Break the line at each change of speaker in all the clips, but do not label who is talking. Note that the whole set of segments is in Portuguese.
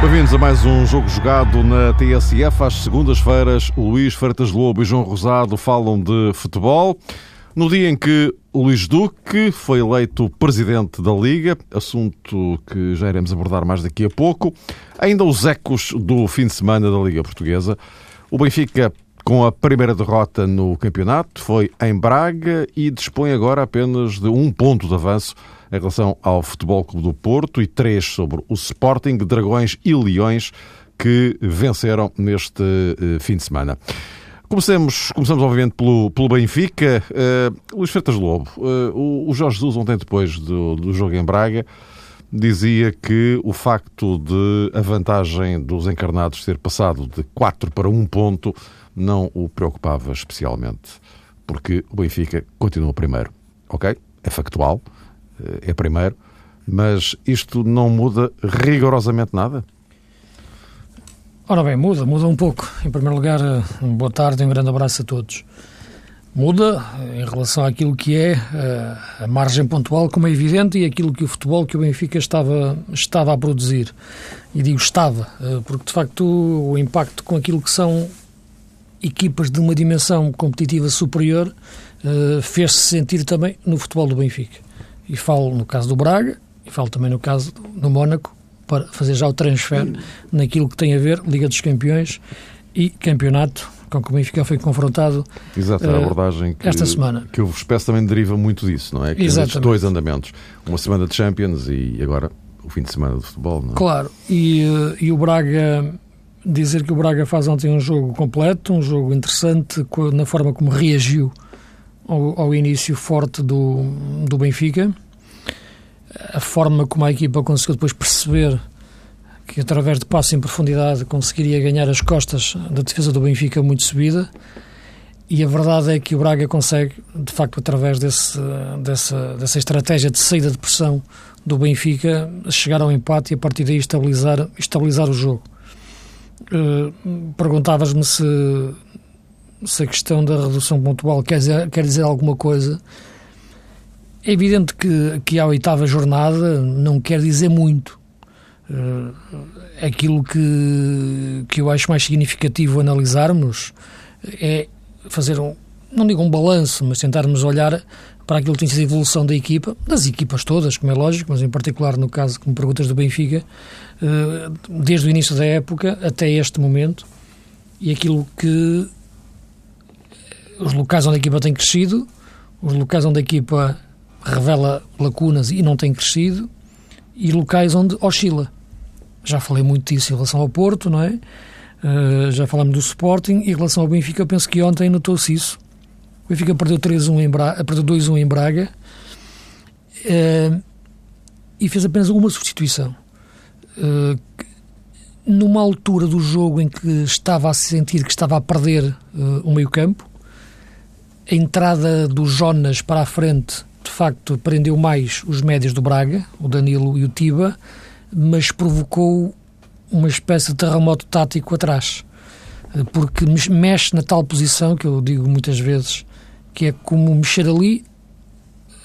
Bem-vindos a mais um jogo jogado na TSF. Às segundas-feiras, o Luís Freitas Lobo e João Rosado falam de futebol. No dia em que Luís Duque foi eleito presidente da Liga, assunto que já iremos abordar mais daqui a pouco, ainda os ecos do fim de semana da Liga Portuguesa. O Benfica, com a primeira derrota no campeonato, foi em Braga e dispõe agora apenas de um ponto de avanço em relação ao Futebol Clube do Porto e três sobre o Sporting, Dragões e Leões que venceram neste uh, fim de semana. Comecemos, começamos, obviamente, pelo, pelo Benfica. Uh, Luís Freitas Lobo, uh, o, o, Jorge Jesus, ontem depois do, do jogo em Braga, dizia que o facto de a vantagem dos encarnados ter passado de 4 para 1 ponto não o preocupava especialmente, porque o Benfica continua primeiro. Ok? É factual. Eh, é primeiro, mas isto não muda rigorosamente nada?
Ora bem, muda, muda um pouco. Em primeiro lugar, eh, boa tarde e um grande abraço a todos. Muda eh, em relação àquilo que é a margem pontual, como é evidente, e aquilo que o futebol que o Benfica estava, estava a produzir. E digo estava, porque de facto o impacto com aquilo que são equipas de uma dimensão competitiva superior fez-se sentir também no futebol do Benfica e falo no caso do Braga, e falo também no caso do Mónaco, para fazer já o transfer naquilo que tem a ver Liga dos Campeões e campeonato com que o Benfica foi confrontado
Exato, a eh, abordagem que,
esta semana.
Que o espécie também deriva muito disso, não é? Que Exatamente. dois andamentos. Uma semana de Champions e agora o fim de semana de futebol, não é?
Claro, e, eh, e o Braga, dizer que o Braga faz ontem um jogo completo, um jogo interessante na forma como reagiu ao, ao início forte do, do Benfica, a forma como a equipa conseguiu depois perceber que através de passo em profundidade conseguiria ganhar as costas da defesa do Benfica muito subida e a verdade é que o Braga consegue, de facto, através desse, dessa, dessa estratégia de saída de pressão do Benfica, chegar ao empate e a partir daí estabilizar, estabilizar o jogo. Uh, Perguntavas-me se se a questão da redução pontual quer dizer, quer dizer alguma coisa. É evidente que, que a oitava jornada não quer dizer muito. Uh, aquilo que, que eu acho mais significativo analisarmos é fazer um, não digo um balanço, mas tentarmos olhar para aquilo que tem sido a evolução da equipa, das equipas todas, como é lógico, mas em particular no caso, como perguntas do Benfica, uh, desde o início da época até este momento, e aquilo que os locais onde a equipa tem crescido, os locais onde a equipa revela lacunas e não tem crescido, e locais onde oscila. Já falei muito disso em relação ao Porto, não é? Uh, já falamos do Sporting. Em relação ao Benfica, penso que ontem notou-se isso. O Benfica perdeu 3-1 em Braga, perdeu 2-1 em Braga uh, e fez apenas uma substituição. Uh, numa altura do jogo em que estava a sentir que estava a perder o meio-campo, a entrada do Jonas para a frente, de facto, prendeu mais os médios do Braga, o Danilo e o Tiba, mas provocou uma espécie de terremoto tático atrás. Porque mexe na tal posição, que eu digo muitas vezes, que é como mexer ali,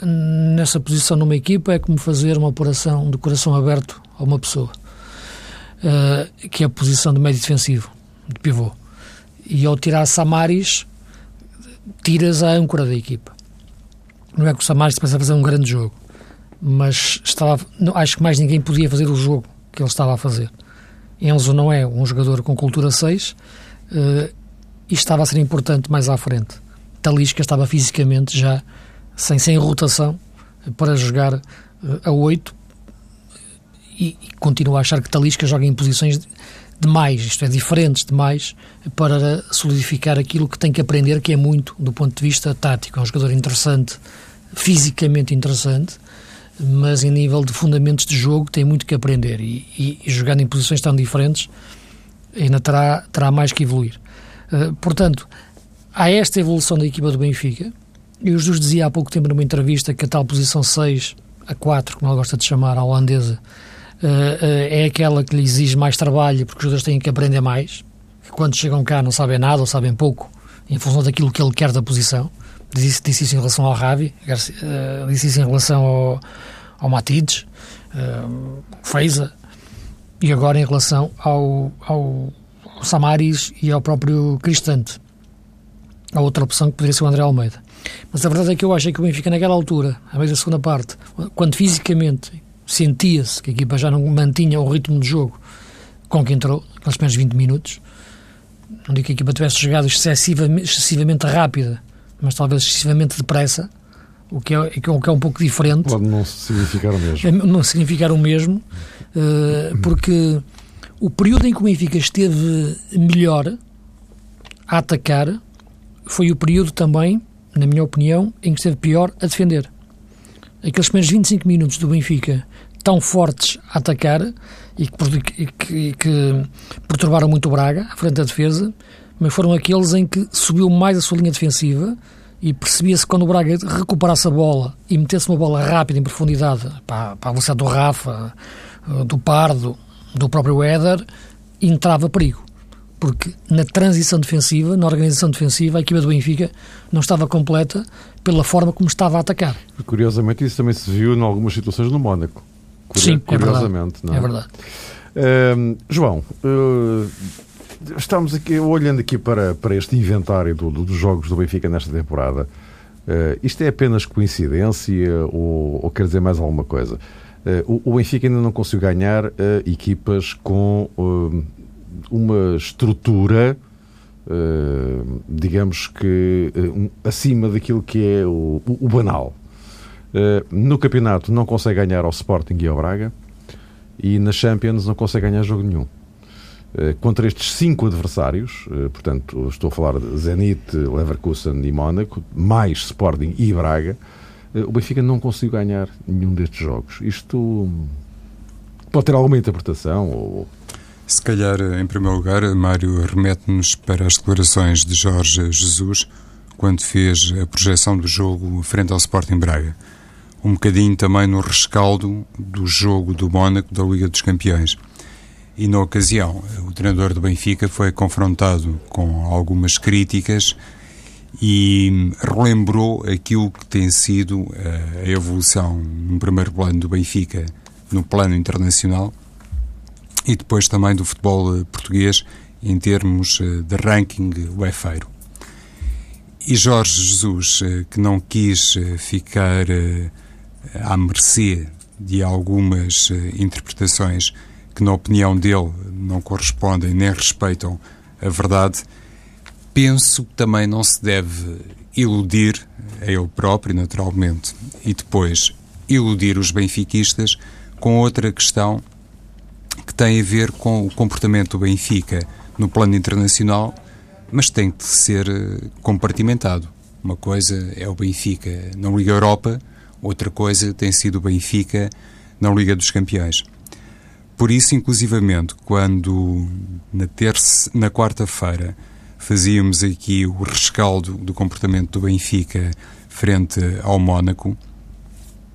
nessa posição numa equipa, é como fazer uma operação de coração aberto a uma pessoa. Uh, que é a posição de médio defensivo, de pivô. E ao tirar Samaris, tiras a âncora da equipa. Não é que o Samaris se a fazer um grande jogo, mas estava, acho que mais ninguém podia fazer o jogo que ele estava a fazer. Enzo não é um jogador com cultura 6 uh, eh, e estava a ser importante mais à frente. Talisca estava fisicamente já sem, sem rotação para jogar uh, a 8 e, e continua a achar que Talisca joga em posições demais, isto é, diferentes demais, para solidificar aquilo que tem que aprender, que é muito do ponto de vista tático. É um jogador interessante, fisicamente interessante, mas em nível de fundamentos de jogo tem muito que aprender e, e, e jogando em posições tão diferentes ainda terá, terá mais que evoluir. Uh, portanto, há esta evolução da equipa do Benfica, e o Jesus dizia há pouco tempo numa entrevista que a tal posição 6 a 4, como ele gosta de chamar, a holandesa, é aquela que lhe exige mais trabalho porque os jogadores têm que aprender mais, que quando chegam cá não sabem nada ou sabem pouco em função daquilo que ele quer da posição. Disse, disse isso em relação ao Ravi, uh, disse isso em relação ao, ao Matides, uh, Feiza, e agora em relação ao, ao, ao Samaris e ao próprio Cristante. A outra opção que poderia ser o André Almeida. Mas a verdade é que eu acho que o Benfica, naquela altura, a meio da segunda parte, quando fisicamente sentia-se que a equipa já não mantinha o ritmo de jogo com que entrou, aqueles primeiros 20 minutos, não digo que a equipa tivesse jogado excessivamente, excessivamente rápida, mas talvez excessivamente depressa, o que é, o que é um pouco diferente.
Pode não significar o mesmo. É,
não significar o mesmo, uh, porque o período em que o Benfica esteve melhor a atacar foi o período também, na minha opinião, em que esteve pior a defender. Aqueles primeiros 25 minutos do Benfica tão fortes a atacar e que, que, que perturbaram muito o Braga, à frente da defesa, mas foram aqueles em que subiu mais a sua linha defensiva e percebia-se quando o Braga recuperasse a bola e metesse uma bola rápida em profundidade para, para a velocidade do Rafa, do Pardo, do próprio Éder, entrava perigo. Porque na transição defensiva, na organização defensiva, a equipa do Benfica não estava completa pela forma como estava a atacar.
Curiosamente, isso também se viu em algumas situações no Mónaco.
Sim, curiosamente, é verdade. Não é? é verdade.
Uh, João, uh, estamos aqui olhando aqui para, para este inventário do, do, dos jogos do Benfica nesta temporada. Uh, isto é apenas coincidência ou, ou, quer dizer mais alguma coisa? Uh, o, o, Benfica ainda não conseguiu ganhar uh, equipas com uma estrutura, digamos que acima daquilo que é o, o banal. no campeonato não consegue ganhar ao Sporting e ao Braga e na Champions não consegue ganhar jogo nenhum. Eh, contra estes cinco adversários, eh, portanto, estou a falar de Zenit, Leverkusen e Mónaco, mais Sporting e Braga, eh, o Benfica não conseguiu ganhar nenhum destes jogos. Isto pode ter alguma interpretação? Ou...
Se calhar, em primeiro lugar, Mário remete-nos para as declarações de Jorge Jesus quando fez a projeção do jogo frente ao Sporting Braga. Um bocadinho também no rescaldo do jogo do Mónaco da Liga dos Campeões e na ocasião o treinador do Benfica foi confrontado com algumas críticas e relembrou aquilo que tem sido eh, a evolução no primeiro plano do Benfica no plano internacional e depois também do futebol eh, português em termos eh, de ranking UEFeiro. E Jorge Jesus, que não quis ficar à mercê de algumas interpretações que, na opinião dele, não correspondem nem respeitam a verdade, penso que também não se deve iludir a ele próprio, naturalmente, e depois iludir os benfiquistas com outra questão que tem a ver com o comportamento do Benfica no plano internacional, mas tem que ser eh, compartimentado. Uma coisa é o Benfica na Liga Europa, outra coisa tem sido o Benfica na Liga dos Campeões. Por isso, inclusivamente, quando na terça, na quarta-feira fazíamos aqui o rescaldo do comportamento do Benfica frente ao Mónaco,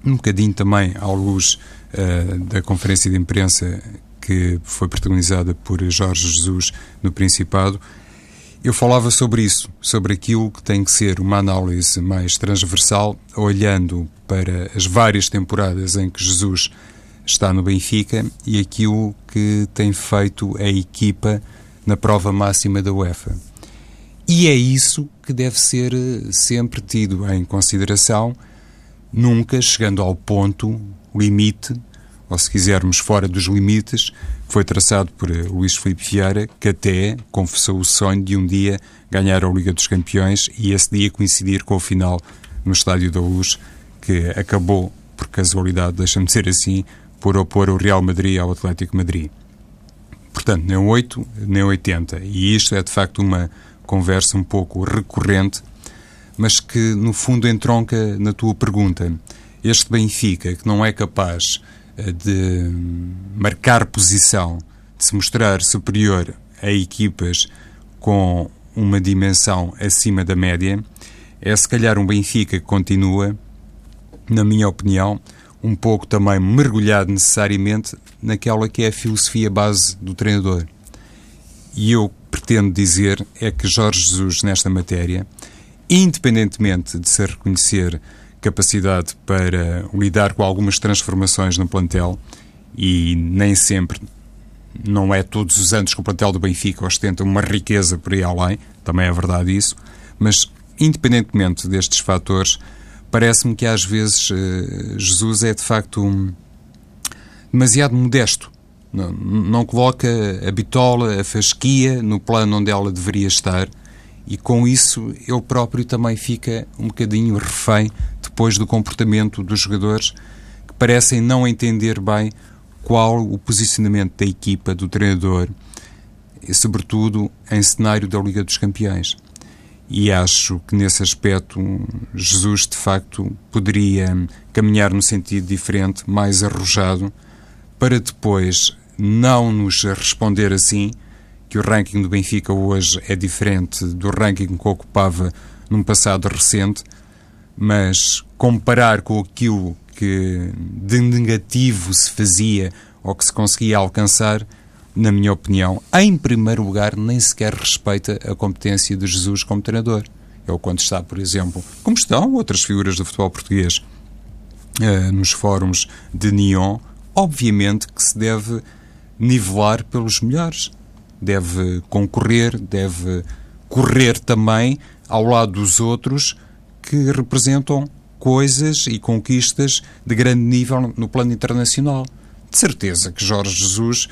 um bocadinho também à luz uh, da conferência de imprensa que foi protagonizada por Jorge Jesus no Principado, eu falava sobre isso, sobre aquilo que tem que ser uma análise mais transversal, olhando para as várias temporadas em que Jesus está no Benfica e aquilo que tem feito a equipa na prova máxima da UEFA. E é isso que deve ser eh, sempre tido em consideração, nunca chegando ao ponto limite, ou se quisermos fora dos limites, que foi traçado por eh, Luís Filipe Vieira, que até confessou o sonho de um dia ganhar a Liga dos Campeões e esse dia coincidir com o final no Estádio da Luz, que acabou, por casualidade, deixa-me dizer assim, por opor o Real Madrid ao Atlético Madrid. Portanto, nem 8, nem 80. E isto é, de facto, uma conversa um pouco recorrente, mas que, no fundo, entronca na tua pergunta. Este Benfica, que não é capaz eh, de marcar posição, de se mostrar superior a equipas com uma dimensão acima da média, é se calhar um Benfica que continua, na minha opinião, um pouco também mergulhado necessariamente naquela que é a filosofia base do treinador. E eu pretendo dizer é que Jorge Jesus, nesta matéria, independentemente de se reconhecer capacidade para lidar com algumas transformações no plantel, e nem sempre, não é todos os anos que o plantel do Benfica ostenta uma riqueza por aí além, também é verdade isso, mas independentemente destes fatores, parece-me que às vezes uh, Jesus é de facto um, demasiado modesto. Não, não coloca a bitola, a fasquia no plano onde ela deveria estar e com isso ele próprio também fica um bocadinho refém depois do comportamento dos jogadores que parecem não entender bem qual o posicionamento da equipa, do treinador, e sobretudo em cenário da Liga dos Campeões e acho que nesse aspecto Jesus de facto poderia caminhar num sentido diferente, mais arrojado, para depois não nos responder assim que o ranking do Benfica hoje é diferente do ranking que ocupava num passado recente, mas comparar com aquilo que de negativo se fazia ou que se conseguia alcançar na minha opinião, em primeiro lugar, nem sequer respeita a competência de Jesus como treinador. Ele, quando está, por exemplo, como estão outras figuras do futebol português uh, nos fóruns de Nyon, obviamente que se deve nivelar pelos melhores. Deve concorrer, deve correr também ao lado dos outros que representam coisas e conquistas de grande nível no plano internacional. De certeza que Jorge Jesus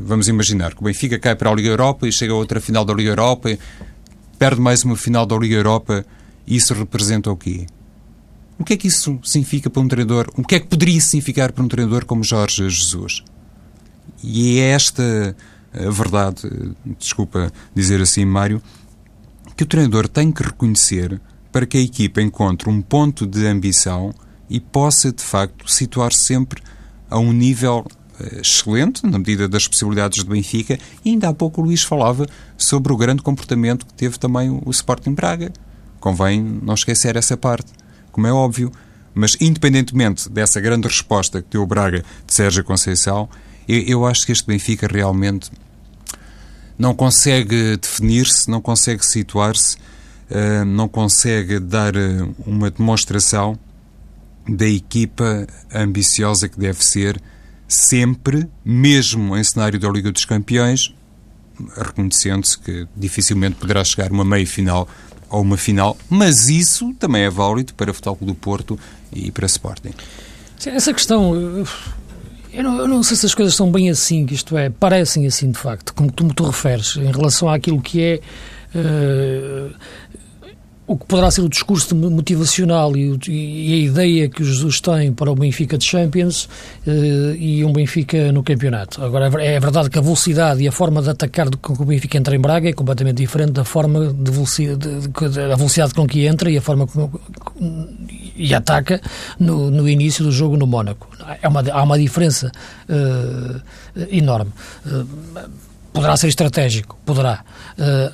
vamos imaginar que o Benfica cai para a Liga Europa e chega a outra final da Liga Europa, perde mais uma final da Liga Europa, e isso representa o quê? O que é que isso significa para um treinador? O que é que poderia significar para um treinador como Jorge Jesus? E é esta a verdade, desculpa dizer assim, Mário, que o treinador tem que reconhecer para que a equipa encontre um ponto de ambição e possa, de facto, situar-se sempre a um nível eh, excelente, na medida das possibilidades do Benfica, e ainda há pouco o Luís falava sobre o grande comportamento que teve também o Sporting Braga. Convém não esquecer essa parte, como é óbvio. Mas, independentemente dessa grande resposta que deu o Braga de Sérgio Conceição, eu, eu acho que este Benfica realmente não consegue definir-se, não consegue situar-se, uh, não consegue dar uh, uma demonstração da equipa ambiciosa que deve ser sempre, mesmo em cenário da Liga dos Campeões, reconhecendo-se que dificilmente poderá chegar uma meia-final ou uma final, mas isso também é válido para o Futebol do Porto e para Sporting.
Essa questão, eu não, eu não, sei se as coisas são bem assim, isto é, parecem assim de facto, como tu me referes, em relação àquilo que é uh, o que poderá ser o discurso motivacional e, e, a ideia que o Jesus tem para o Benfica de Champions eh, e um Benfica no campeonato. Agora, é verdade que a velocidade e a forma de atacar com que o Benfica entra em Braga é completamente diferente da forma de velocidade, de, de, a velocidade com que entra e a forma como e ataca no, no início do jogo no Mónaco. É uma, há uma diferença uh, enorme. Uh, poderá ser estratégico, poderá.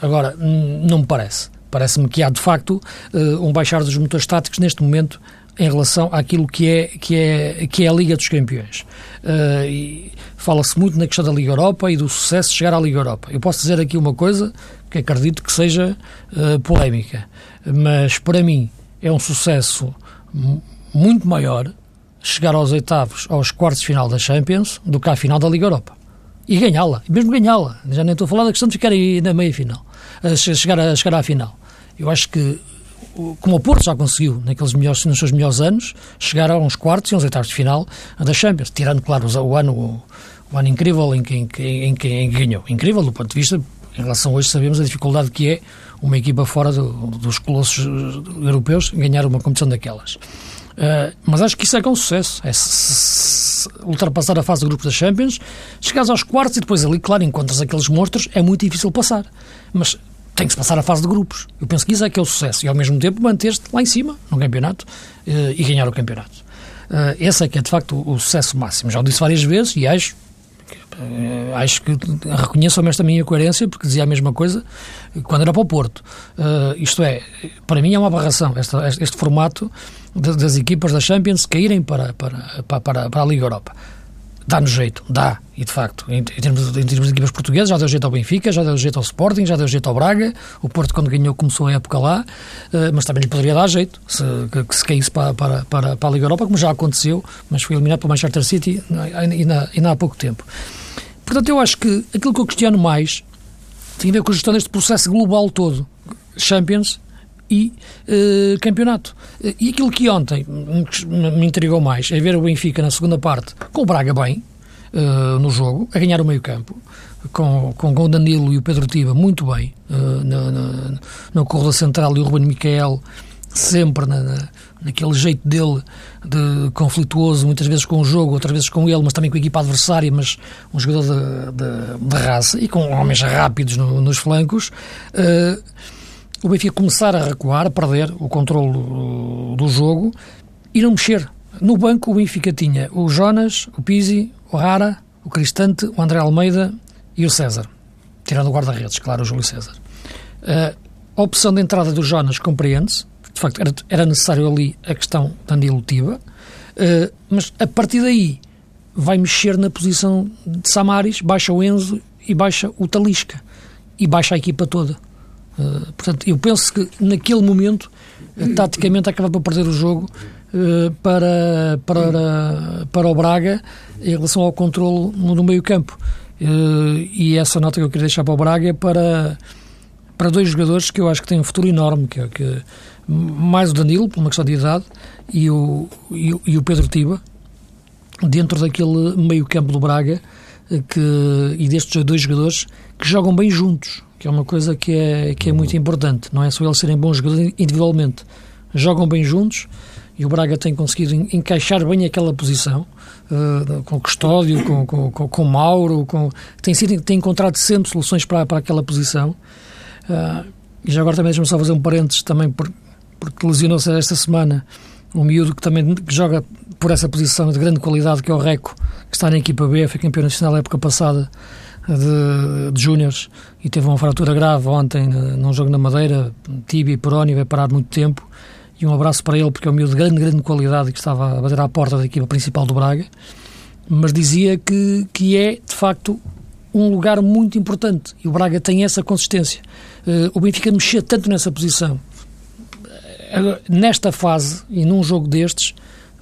Agora, não me parece. Parece-me que há, de facto, eh, um baixar dos motores táticos neste momento em relação àquilo que é, que é, que é a Liga dos Campeões. Uh, Fala-se muito na questão da Liga Europa e do sucesso de chegar à Liga Europa. Eu posso dizer aqui uma coisa que acredito que seja uh, polémica, mas para mim é um sucesso muito maior chegar aos oitavos, aos quartos de final da Champions, do que à final da Liga Europa. E ganhá-la, mesmo ganhá-la. Já nem estou a falar da questão de ficar aí na meia final, chegar, a, chegar à final. Eu acho que, como o Porto já conseguiu, naqueles melhores, nos seus melhores anos, chegar a uns quartos e uns oitavos de final da Champions, tirando, claro, o ano, o, o ano incrível em que, em, que, em, que, ganhou. Incrível do ponto de vista, em relação a hoje, sabemos a dificuldade que é uma equipa fora do, dos colossos europeus ganhar uma competição daquelas. Uh, mas acho que isso é que é um sucesso. É ultrapassar a fase de grupos da Champions, chegares aos quartos e depois ali, claro, encontras aqueles monstros, é muito difícil passar. Mas tem que se passar a fase de grupos. Eu penso que isso é que é o sucesso. E ao mesmo tempo manter-te lá em cima, no campeonato, uh, e ganhar o campeonato. Uh, esse é que é de facto o, sucesso máximo. Já o disse várias vezes e acho, uh, acho que reconheço honestamente a minha coerência, porque dizia a mesma coisa quando era para o Porto. Isto é, para mim é uma aberração esta, este, este, formato de, das equipas da Champions caírem para, para, para, para a Liga Europa dá-nos jeito, dá, e de facto, em, em, termos, em termos de equipas portuguesas, já deu jeito ao Benfica, já deu jeito ao Sporting, já deu jeito ao Braga, o Porto quando ganhou começou a época lá, uh, mas também lhe poderia dar jeito se, que, se caísse para, para, para, para a Liga Europa, como já aconteceu, mas foi eliminado pelo Manchester City ainda há pouco tempo. Portanto, eu acho que aquilo que eu questiono mais tem a ver com a gestão deste processo global todo. Champions, e uh, campeonato. E aquilo que ontem me intrigou mais é ver o Benfica na segunda parte com o Braga bem uh, no jogo, a ganhar o meio campo, com, com, o Danilo e o Pedro Tiba muito bem uh, no, no, no corredor central e o Ruben Miquel sempre na, na, naquele jeito dele de conflituoso, muitas vezes com o jogo, outras vezes com ele, mas também com a equipa adversária, mas um jogador de, de, de raça e com homens rápidos no, nos flancos. Uh, o Benfica começar a recuar, a perder o controle do jogo e não mexer. No banco o Benfica tinha o Jonas, o Pizzi, o Rara, o Cristante, o André Almeida e o César. Tirando o guarda-redes, claro, o Júlio César. Uh, a opção de entrada do Jonas compreende-se. De facto, era, era, necessário ali a questão da dilutiva. Uh, mas a partir daí vai mexer na posição de Samaris, baixa o Enzo e baixa o Talisca. E baixa a equipa toda. Uh, portanto, eu penso que naquele momento, uh, taticamente, acaba por perder o jogo uh, para, para, para o Braga em relação ao controle no meio campo. e essa nota que eu queria deixar para o Braga é para, para dois jogadores que eu acho que têm um futuro enorme, que, é, que mais o Danilo, por uma questão de idade, e o, e, e o Pedro Tiba, dentro daquele meio campo do Braga, que, e destes dois jogadores que jogam bem juntos que é uma coisa que é, que é muito importante. Não é só eles serem bons jogadores individualmente, jogam bem juntos e o Braga tem conseguido encaixar bem aquela posição uh, com Custódio, com, com, com, com Mauro, com, tem, sido, tem encontrado sempre soluções para, para aquela posição. Uh, e já agora também deixa-me só fazer um parênteses também por, porque lesionou-se esta semana um miúdo que também que joga por essa posição de grande qualidade que é o Reco, que está na equipa B, foi campeão nacional na época passada de, de e teve uma fratura grave ontem num jogo na Madeira, tibia e perónio, vai parar muito tempo. E um abraço para ele, porque é um miúdo de grande, grande qualidade que estava a bater à porta da equipa principal do Braga. Mas dizia que, que é, de facto, um lugar muito importante. E o Braga tem essa consistência. Uh, o Benfica mexer tanto nessa posição. Nesta fase e num jogo destes,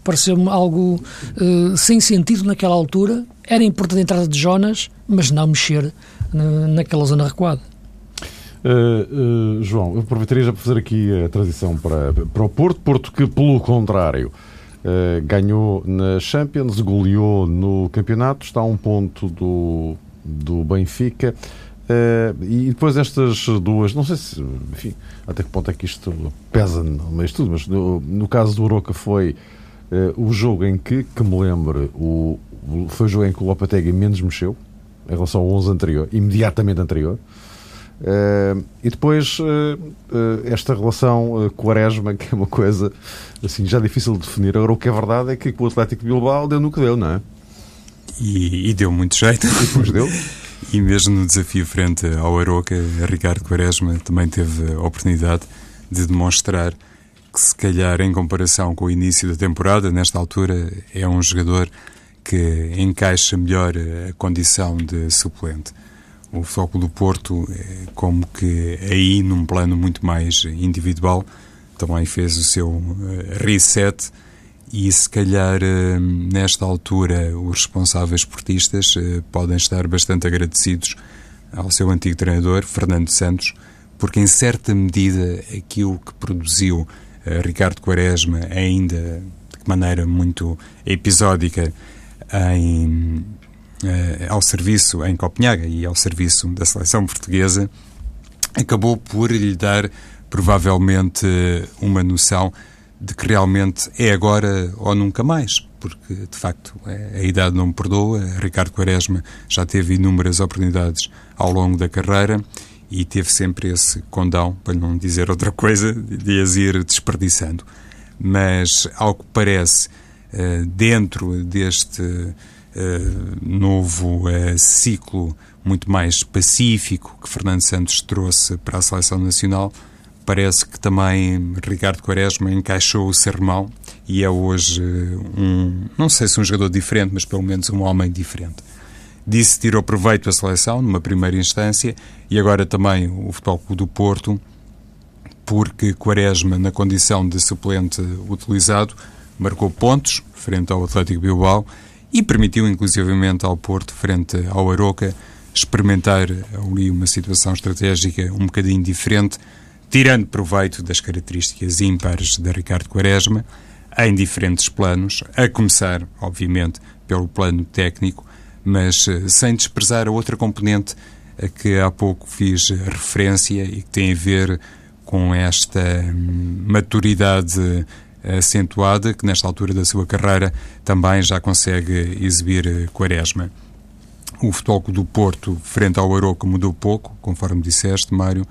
pareceu-me algo uh, sem sentido naquela altura. Era importante a entrada de Jonas, mas não mexer naquela zona recuada.
Uh, uh, João, eu aproveitaria já para fazer aqui a transição para, para o Porto. Porto que, pelo contrário, uh, ganhou na Champions, goleou no campeonato, está a um ponto do, do Benfica. e depois estas duas, não sei se, enfim, até que ponto é que isto pesa no meio tudo, mas no, no caso do Oroca foi o jogo em que, que me lembro, o, foi o jogo em que o Lopetegui menos mexeu, em relação ao 11 anterior, imediatamente anterior. Uh, e depois uh, uh, esta relação Quaresma, que é uma coisa assim já difícil de definir. Agora, o que é verdade é que o Atlético de Bilbao deu no que deu, não é?
E, e deu muito jeito.
E depois deu.
e mesmo no desafio frente ao Aroca, Ricardo Quaresma também teve a oportunidade de demonstrar que, se calhar, em comparação com o início da temporada, nesta altura, é um jogador que encaixa melhor a condição de suplente. O Futebol do Porto, é como que aí, num plano muito mais individual, também fez o seu eh, reset e se calhar eh, nesta altura os responsáveis esportistas eh, podem estar bastante agradecidos ao seu antigo treinador, Fernando Santos, porque em certa medida aquilo que produziu Ricardo Quaresma, ainda de maneira muito episódica, em, eh, ao serviço em Copenhaga e ao serviço da seleção portuguesa, acabou por lhe dar provavelmente uma noção de que realmente é agora ou nunca mais, porque de facto a idade não me perdoa. Ricardo Quaresma já teve inúmeras oportunidades ao longo da carreira e teve sempre esse condão, para não dizer outra coisa, de as ir desperdiçando. Mas, ao que parece, dentro deste novo ciclo muito mais pacífico que Fernando Santos trouxe para a seleção nacional, parece que também Ricardo Quaresma encaixou o sermão e é hoje um, não sei se um jogador diferente, mas pelo menos um homem diferente. Disse tirou proveito a seleção numa primeira instância e agora também o Futebol Clube do Porto, porque Quaresma, na condição de suplente utilizado, marcou pontos frente ao Atlético Bilbao e permitiu inclusivamente ao Porto, frente ao Aroca, experimentar ali uma situação estratégica um bocadinho diferente, tirando proveito das características ímpares de Ricardo Quaresma, em diferentes planos, a começar, obviamente, pelo plano técnico, mas eh, sem desprezar a outra componente a que há pouco fiz referência e que tem a ver com esta hum, maturidade acentuada que nesta altura da sua carreira também já consegue exibir eh, Quaresma. O futebol do Porto, frente ao Aroca, mudou pouco, conforme disseste, Mário.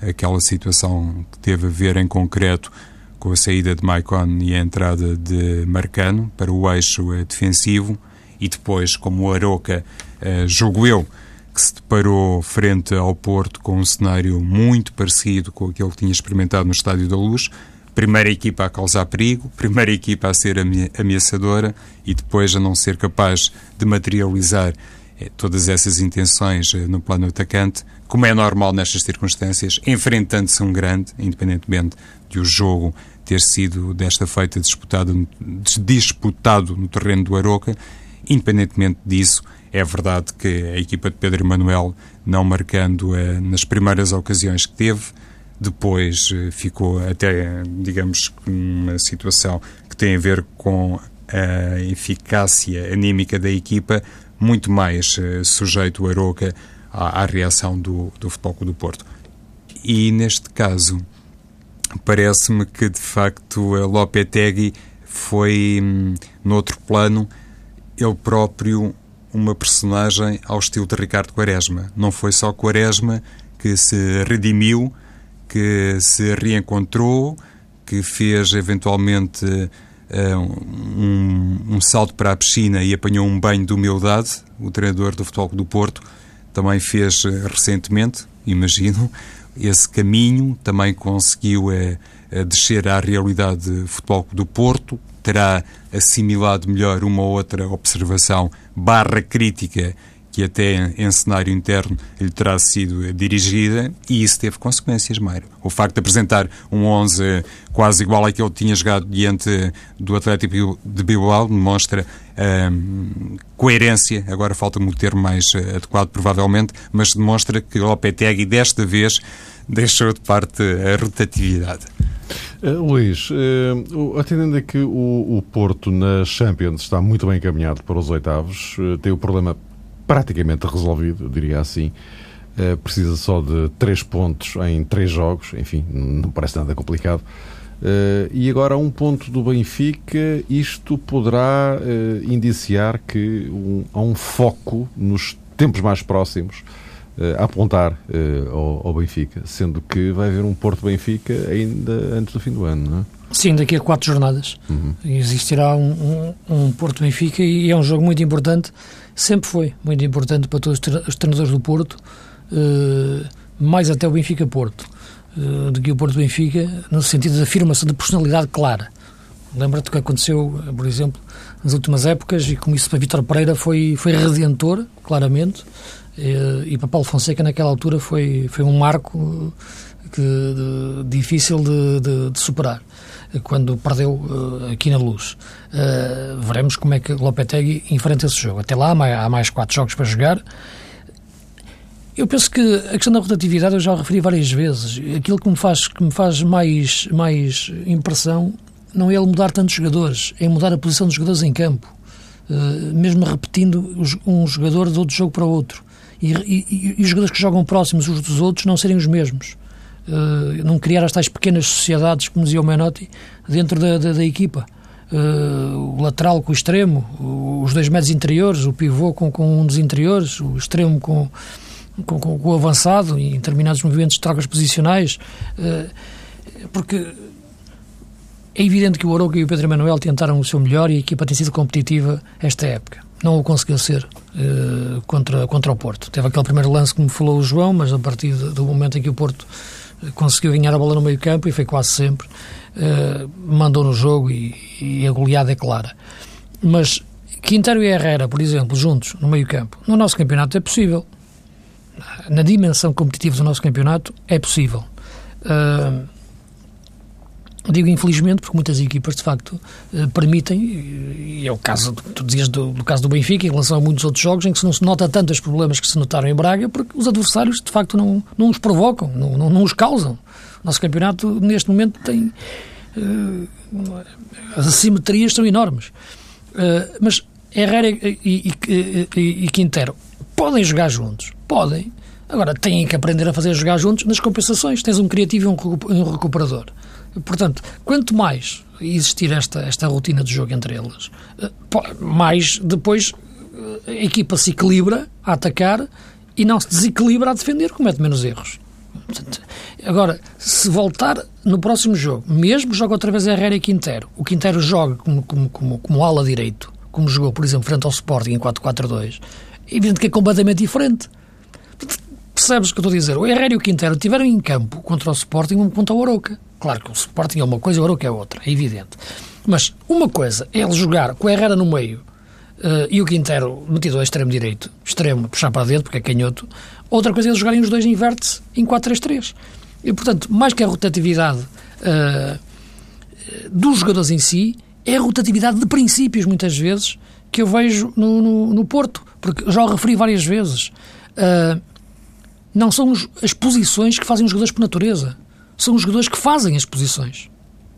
Aquela situação que teve a ver em concreto com a saída de Maicon e a entrada de Marcano para o eixo eh, defensivo e depois, como o Aroca, eh, jogo eu, que se deparou frente ao Porto com um cenário muito parecido com aquele que tinha experimentado no Estádio da Luz. Primeira equipa a causar perigo, primeira equipa a ser ameaçadora e depois a não ser capaz de materializar é, todas essas intenções eh, no plano atacante, como é normal nestas circunstâncias, enfrentando-se um grande, independentemente de o jogo ter sido desta feita disputado, disputado no terreno do Aroca, independentemente disso, é verdade que a equipa de Pedro Emanuel, não marcando eh, nas primeiras ocasiões que teve, depois eh, ficou até, digamos, uma situação que tem a ver com a eficácia anímica da equipa, muito mais uh, sujeito o Aroca à, à, reação do, do Futebol Clube do Porto. E neste caso, parece-me que de facto a Lopetegui foi, hum, no outro plano, ele próprio uma personagem ao estilo de Ricardo Quaresma. Não foi só Quaresma que se redimiu, que se reencontrou, que fez eventualmente uh, um, um, salto para a piscina e apanhou um banho de humildade. O treinador do Futebol do Porto também fez uh, recentemente, imagino, esse caminho. Também conseguiu uh, descer à realidade do Futebol do Porto. Terá assimilado melhor uma ou outra observação barra crítica que até em cenário interno lhe terá sido dirigida e isso teve consequências, Mário. O facto de apresentar um 11 quase igual àquele que tinha jogado diante do Atlético de Bilbao demonstra hum, coerência, agora falta-me o termo mais adequado provavelmente, mas demonstra que o Lopetegui desta vez deixou de parte a rotatividade.
Uh, Luís, uh, atendendo a que o, o, Porto na Champions está muito bem encaminhado para os oitavos, uh, tem o problema praticamente resolvido, diria assim. Uh, precisa só de três pontos em três jogos, enfim, não parece nada complicado. Uh, e agora, um ponto do Benfica, isto poderá uh, indiciar que um, há um foco nos tempos mais próximos a apontar ao, ao, Benfica, sendo que vai haver um Porto-Benfica ainda antes do fim do ano, não é?
Sim, daqui a quatro jornadas uhum. existirá um, um, um Porto-Benfica e é um jogo muito importante sempre foi muito importante para todos os treinadores do Porto, uh, mais até o Benfica-Porto, uh, do que o Porto-Benfica, no sentido de afirmação de personalidade clara. Lembra-te o que aconteceu, por exemplo, nas últimas épocas, e como isso para Vítor Pereira foi, foi redentor, claramente, uh, e para Paulo Fonseca naquela altura foi, foi um marco que, de, difícil de, de, de superar quando perdeu uh, aqui na luz. Uh, veremos como é que Lopetegui enfrenta esse jogo. Até lá há mais quatro jogos para jogar. Eu penso que a questão da rotatividade eu já referi várias vezes. Aquilo que me faz, que me faz mais, mais impressão não é ele mudar tantos jogadores, é mudar a posição dos jogadores em campo. Uh, mesmo repetindo um jogador de outro jogo para outro. E, e, e, os jogadores que jogam próximos uns dos outros não serem os mesmos. Uh, não criar as tais pequenas sociedades, como dizia o Menotti, dentro da, da, da equipa. Uh, o lateral com o extremo, os dois médios interiores, o pivô com, com um dos interiores, o extremo com, com, com, com o avançado em determinados movimentos de trocas posicionais. Uh, porque é evidente que o Aroca e o Pedro Emanuel tentaram o seu melhor e a equipa tem sido competitiva esta época. não o conseguiu ser uh, contra, contra o Porto. Teve aquele primeiro lance que me falou o João, mas a partir do momento em que o Porto conseguiu ganhar a bola no meio campo, e foi quase sempre, uh, mandou no jogo e, e, a goleada é clara. Mas Quintero e Herrera, por exemplo, juntos no meio campo, no nosso campeonato é possível. Na dimensão competitiva do nosso campeonato é possível. Uh, Digo infelizmente porque muitas equipas, de facto, eh, permitem, e é o caso, tu dizias do, do, caso do Benfica, em relação a muitos outros jogos, em que se não se nota tanto os problemas que se notaram em Braga, porque os adversários, de facto, não, não os provocam, não, não, não os causam. O nosso campeonato, neste momento, tem. Uh, as assimetrias são enormes. Uh, mas Herrera e, e, e, e Quintero podem jogar juntos, podem. Agora, têm que aprender a fazer jogar juntos nas compensações. Tens um criativo e um recuperador. Portanto, quanto mais existir esta, esta rotina de jogo entre eles, eh, mais depois eh, a equipa se equilibra a atacar e não se desequilibra a defender, comete menos erros. Portanto, agora, se voltar no próximo jogo, mesmo joga outra vez Herrera e Quintero, o Quintero joga como, como, como, como ala direito, como jogou, por exemplo, frente ao Sporting em 4-4-2, é evidente que é completamente diferente. Percebes o que eu estou a dizer? O Herrera e o Quintero tiveram em campo contra o Sporting um contra o Aroca. Claro que o Sporting é uma coisa e o Aroca é outra, é evidente. Mas uma coisa é ele jogar com o Herrera no meio uh, e o Quintero metido ao extremo direito, extremo, puxar para dentro, porque é canhoto. Outra coisa é eles jogarem os dois vértice em 4-3-3. E, portanto, mais que a rotatividade uh, dos jogadores em si, é a rotatividade de princípios, muitas vezes, que eu vejo no, no, no Porto. Porque já o referi várias vezes. Uh, não são as posições que fazem os jogadores por natureza. São os jogadores que fazem as posições.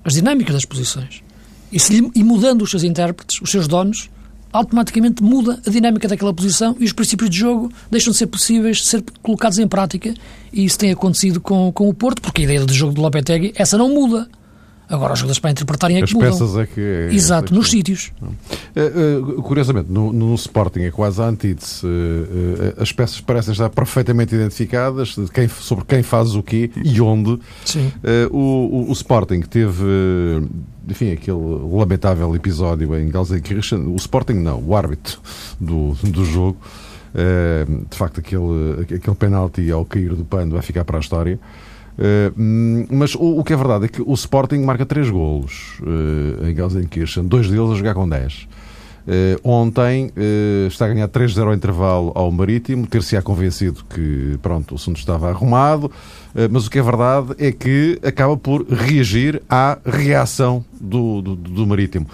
As dinâmicas das posições. E, se, e mudando os seus intérpretes, os seus donos, automaticamente muda a dinâmica daquela posição e os princípios de jogo deixam de ser possíveis de ser colocados em prática. E isso tem acontecido com, com o Porto, porque a ideia de jogo de Lopetegui, essa não muda. Agora, os jogadores para interpretarem é que
As
mudam.
peças é que... É,
Exato, nos sítios.
Uh, uh, curiosamente, no, no, Sporting é quase a antítese. Uh, as peças parecem estar perfeitamente identificadas de quem, sobre quem faz o quê e onde.
Sim.
O, o, o, Sporting teve, enfim, aquele lamentável episódio em Gelsenkirchen. O Sporting não, o árbitro do, do jogo. de facto, aquele, aquele penalti ao cair do pano vai ficar para a história. Uh, mas o, o, que é verdade é que o Sporting marca 3 golos uh, em Gelsenkirchen, dois deles a jogar com 10. Uh, eh, ontem está a ganhar 3-0 ao intervalo ao Marítimo, ter-se-á convencido que pronto, o assunto estava arrumado, mas o que é verdade é que acaba por reagir à reação do, do, do Marítimo.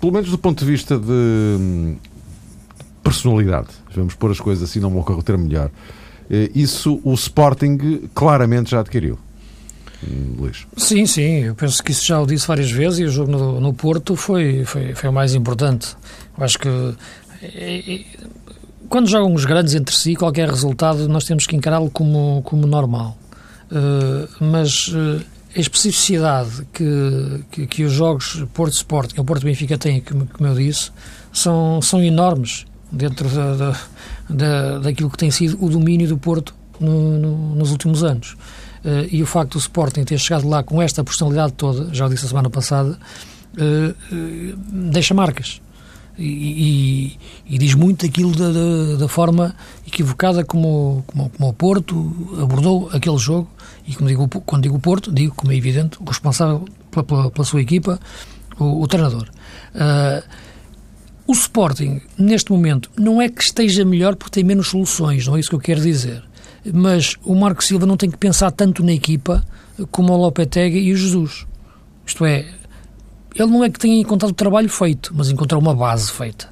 pelo menos do ponto de vista de hum, personalidade, vamos pôr as coisas assim, não me ocorre o melhor. Eh, isso o Sporting claramente já adquiriu. Luís.
Sim, sim, eu penso que isso já o disse várias vezes e o jogo no, no Porto foi, foi, foi o mais importante. Eu acho que é, é, quando jogam os grandes entre si, qualquer resultado nós temos que encará-lo como, como normal. Uh, mas uh, a especificidade que, que, que, os jogos Porto Sport e o Porto Benfica têm, como, como eu disse, são, são enormes dentro da, da, da, daquilo que tem sido o domínio do Porto no, no, nos últimos anos. Uh, e o facto do Sporting ter chegado lá com esta personalidade toda, já o disse a semana passada, uh, uh, deixa marcas. E, e, e, diz muito aquilo da, da, da forma equivocada como, como, como, o Porto abordou aquele jogo. E como digo, quando digo o Porto, digo, como é evidente, o responsável pela, pela, pela sua equipa, o, o treinador. Uh, o Sporting, neste momento, não é que esteja melhor porque tem menos soluções, não é isso que eu quero dizer. Mas o Marco Silva não tem que pensar tanto na equipa como o Lopetegui e o Jesus. Isto é, ele não é que tenha encontrado o trabalho feito, mas encontrou uma base feita.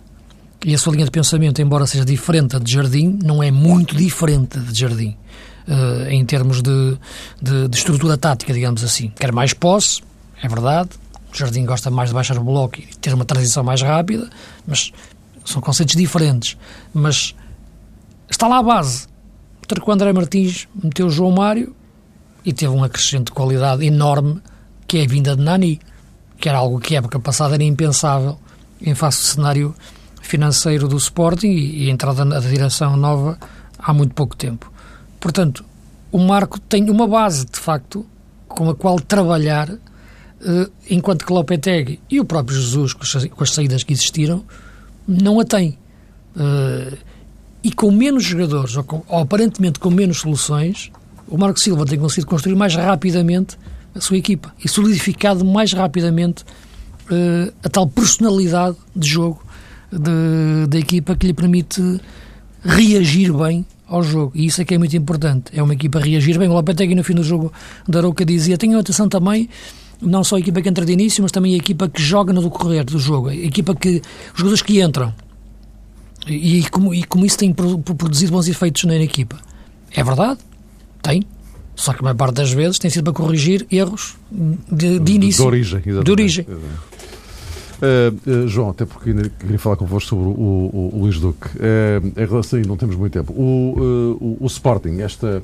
E a sua linha de pensamento, embora seja diferente de Jardim, não é muito diferente de Jardim. Uh, em termos de, de, de estrutura tática, digamos assim. Quer mais posse, é verdade, o Jardim gosta mais de baixar o bloco e ter uma transição mais rápida, mas são conceitos diferentes. Mas está lá a base. O André Martins meteu o João Mário e teve um acrescente de qualidade enorme, que é a vinda de Nani, que era algo que época passada era impensável em face do cenário financeiro do Sporting e, e entrada na direção nova há muito pouco tempo. Portanto, o Marco tem uma base, de facto, com a qual trabalhar enquanto que Lopetegui e o próprio Jesus, com as saídas que existiram, não a tem. Uh, e com menos jogadores, ou, com, ou, aparentemente com menos soluções, o Marco Silva tem conseguido construir mais rapidamente a sua equipa e solidificado mais rapidamente uh, a tal personalidade de jogo da equipa que lhe permite reagir bem ao jogo. E isso é que é muito importante. É uma equipa reagir bem. O Lopetegui, no fim do jogo da Arouca, dizia: tenham atenção também não só a equipa que entra de início, mas também a equipa que joga no decorrer do jogo, a equipa que. os jogadores que entram. E, e como, e como isso tem produzido bons efeitos na equipa. É verdade? Tem. Só que a maior parte das vezes tem sido para corrigir erros de, de início.
De origem. Exatamente.
De origem.
Uh, uh, João, até porque queria falar convosco sobre o, o, o Luís Duque. Uh, em relação, não temos muito tempo. O, o, o Sporting, esta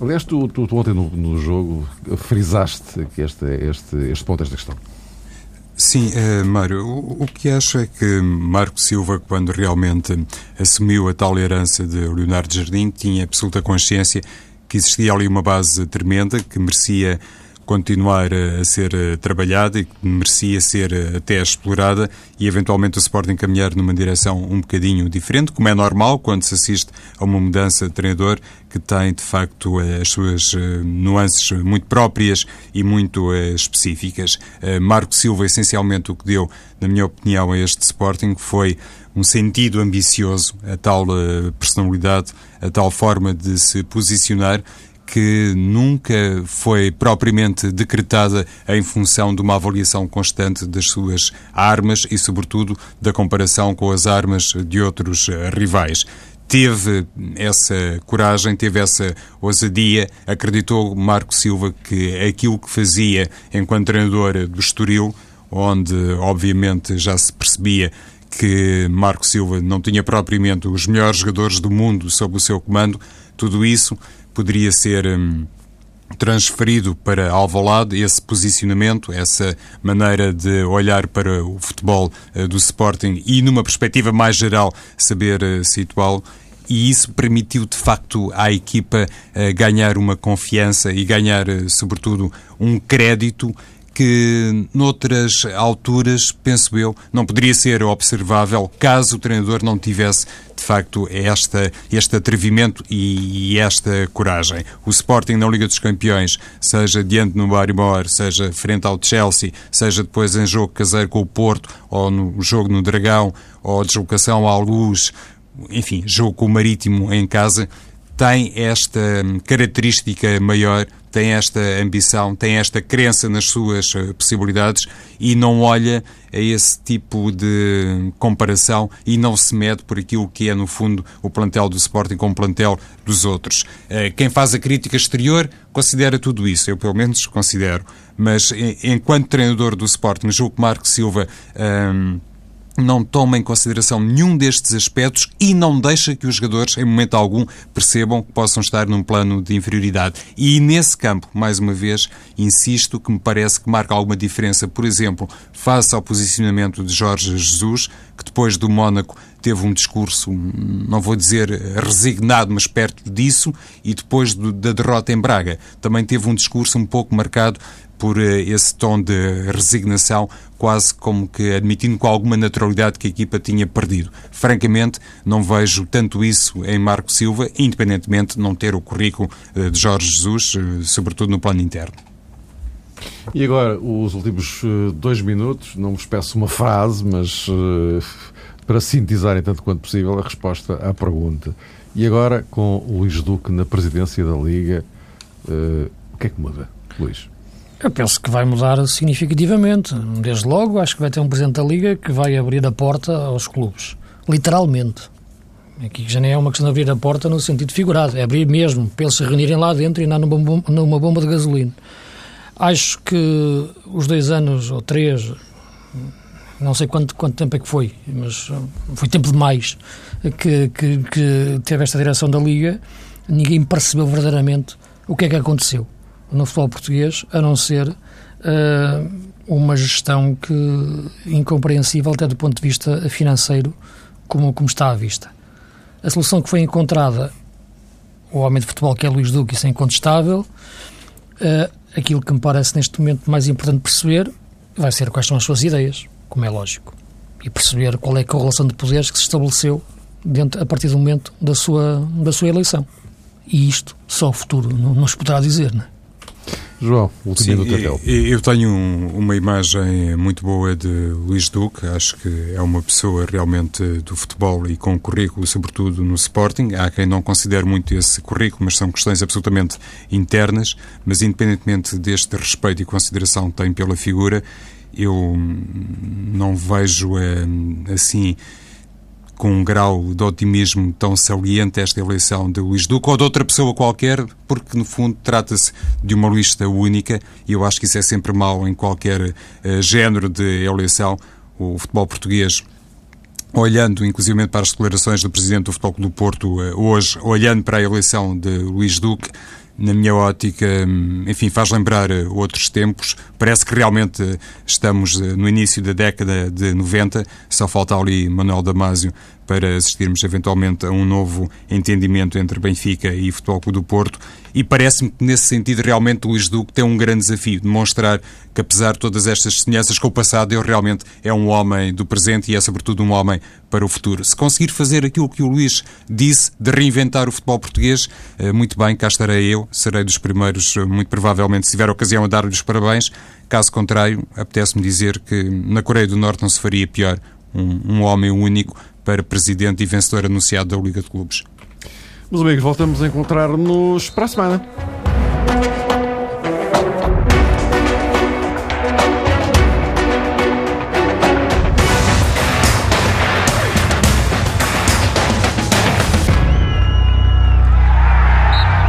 Aliás, tu, tu, tu ontem no, no, jogo frisaste que este, este, este ponto, esta questão.
Sim, uh, Mário, o, o, que acho é que Marco Silva, quando realmente assumiu a tal herança de Leonardo Jardim, tinha absoluta consciência que existia ali uma base tremenda que merecia continuar a ser eh, trabalhada e que merecia ser eh, até explorada e eventualmente o Sporting caminhar numa direção um bocadinho diferente, como é normal quando se assiste a uma mudança de treinador que tem de facto eh, as suas nuances muito próprias e muito específicas. Marco Silva, essencialmente, o que deu, na minha opinião, a este Sporting foi um sentido ambicioso, a tal personalidade, a tal forma de se posicionar que nunca foi propriamente decretada em função de uma avaliação constante das suas armas e, sobretudo, da comparação com as armas de outros eh, rivais. Teve essa coragem, teve essa ousadia, acreditou Marco Silva que aquilo que fazia enquanto treinador do Estoril, onde obviamente já se percebia que Marco Silva não tinha propriamente os melhores jogadores do mundo sob o seu comando, tudo isso poderia ser hum, transferido para Alvalade esse posicionamento, essa maneira de olhar para o futebol uh, do Sporting e numa perspectiva mais geral saber uh, situá-lo. E isso permitiu de facto à equipa uh, ganhar uma confiança e ganhar sobretudo um crédito que noutras alturas, penso eu, não poderia ser observável caso o treinador não tivesse de facto esta, este atrevimento e esta coragem. O Sporting na Liga dos Campeões, seja diante no Barrymore, seja frente ao Chelsea, seja depois em jogo caseiro com o Porto, ou no jogo no Dragão, ou deslocação à Luz, enfim, jogo com o Marítimo em casa, tem esta característica maior, tem esta ambição, tem esta crença nas suas eh, possibilidades e não olha a esse tipo de comparação e não se mede por aquilo que é, no fundo, o plantel do Sporting com o plantel dos outros. Eh, quem faz a crítica exterior considera tudo isso, eu pelo menos considero, mas enquanto treinador do Sporting, julgo que Marco Silva. Hum, não toma em consideração nenhum destes aspectos e não deixa que os jogadores, em momento algum, percebam que possam estar num plano de inferioridade. E nesse campo, mais uma vez, insisto que me parece que marca alguma diferença, por exemplo, face ao posicionamento de Jorge Jesus, que depois do Mónaco teve um discurso, não vou dizer resignado, mas perto disso, e depois do, da derrota em Braga também teve um discurso um pouco marcado por eh, esse tom de resignação, quase como que admitindo com alguma naturalidade que a equipa tinha perdido. Francamente, não vejo tanto isso em Marco Silva, independentemente de não ter o currículo eh, de Jorge Jesus, eh, sobretudo no plano interno.
E agora, os últimos dois minutos, não vos peço uma frase, mas para sintetizarem tanto quanto possível a resposta à pergunta. E agora, com o Luís Duque na presidência da Liga, o que é que muda, Luís?
Eu penso que vai mudar significativamente. Desde logo, acho que vai ter um Presidente da Liga que vai abrir a porta aos clubes. Literalmente. Aqui já nem é uma questão de abrir a porta no sentido figurado, é abrir mesmo, para eles se reunirem lá dentro e não numa bomba de gasolina. Acho que os dois anos ou três, não sei quanto, quanto tempo é que foi, mas foi tempo demais que, que, que teve esta direção da Liga, ninguém percebeu verdadeiramente o que é que aconteceu no futebol português, a não ser uh, uma gestão que incompreensível até do ponto de vista financeiro, como, como está à vista. A solução que foi encontrada, o homem de futebol que é Luís Duque, isso é incontestável. Uh, aquilo que me parece neste momento mais importante perceber vai ser quais são as suas ideias, como é lógico. e perceber qual é a correlação de poderes que se estabeleceu dentro, a partir do momento da sua, da sua eleição. E isto só o futuro não nos poderá dizer, não é?
João, último do cartel.
Eu tenho uma imagem muito boa de Luís Duque, acho que é uma pessoa realmente do futebol e com currículo, sobretudo no Sporting. Há quem não considere muito esse currículo, mas são questões absolutamente internas. Mas, independentemente deste respeito e consideração que tem pela figura, eu não vejo eh, assim com um grau de otimismo tão saliente esta eleição de Luís Duque ou de outra pessoa qualquer, porque no fundo trata-se de uma lista única e eu acho que isso é sempre mau em qualquer uh, género de eleição. O futebol português olhando inclusive para as declarações do Presidente do Futebol Clube do Porto uh, hoje, olhando para a eleição de Luís Duque, na minha ótica, hum, enfim, faz lembrar eh, outros tempos. Parece que realmente estamos no início da década de 90, só falta ali Manuel Damasio para assistirmos eventualmente a um novo entendimento entre Benfica e Futebol Clube do Porto. E parece-me que, nesse sentido, realmente o Luís Duque tem um grande desafio, demonstrar que, apesar de todas estas semelhanças com o passado, ele realmente é um homem do presente e é, sobretudo, um homem para o futuro. Se conseguir fazer aquilo que o Luís disse, de reinventar o futebol português, eh, muito bem, cá estarei eu, serei dos primeiros, eh, muito provavelmente, se tiver ocasião, a dar-lhe os parabéns. Caso contrário, apetece-me dizer que na Coreia do Norte não se faria pior um, um homem único para presidente e vencedor anunciado da Liga de Clubes.
Meus amigos, voltamos a encontrar-nos para a semana.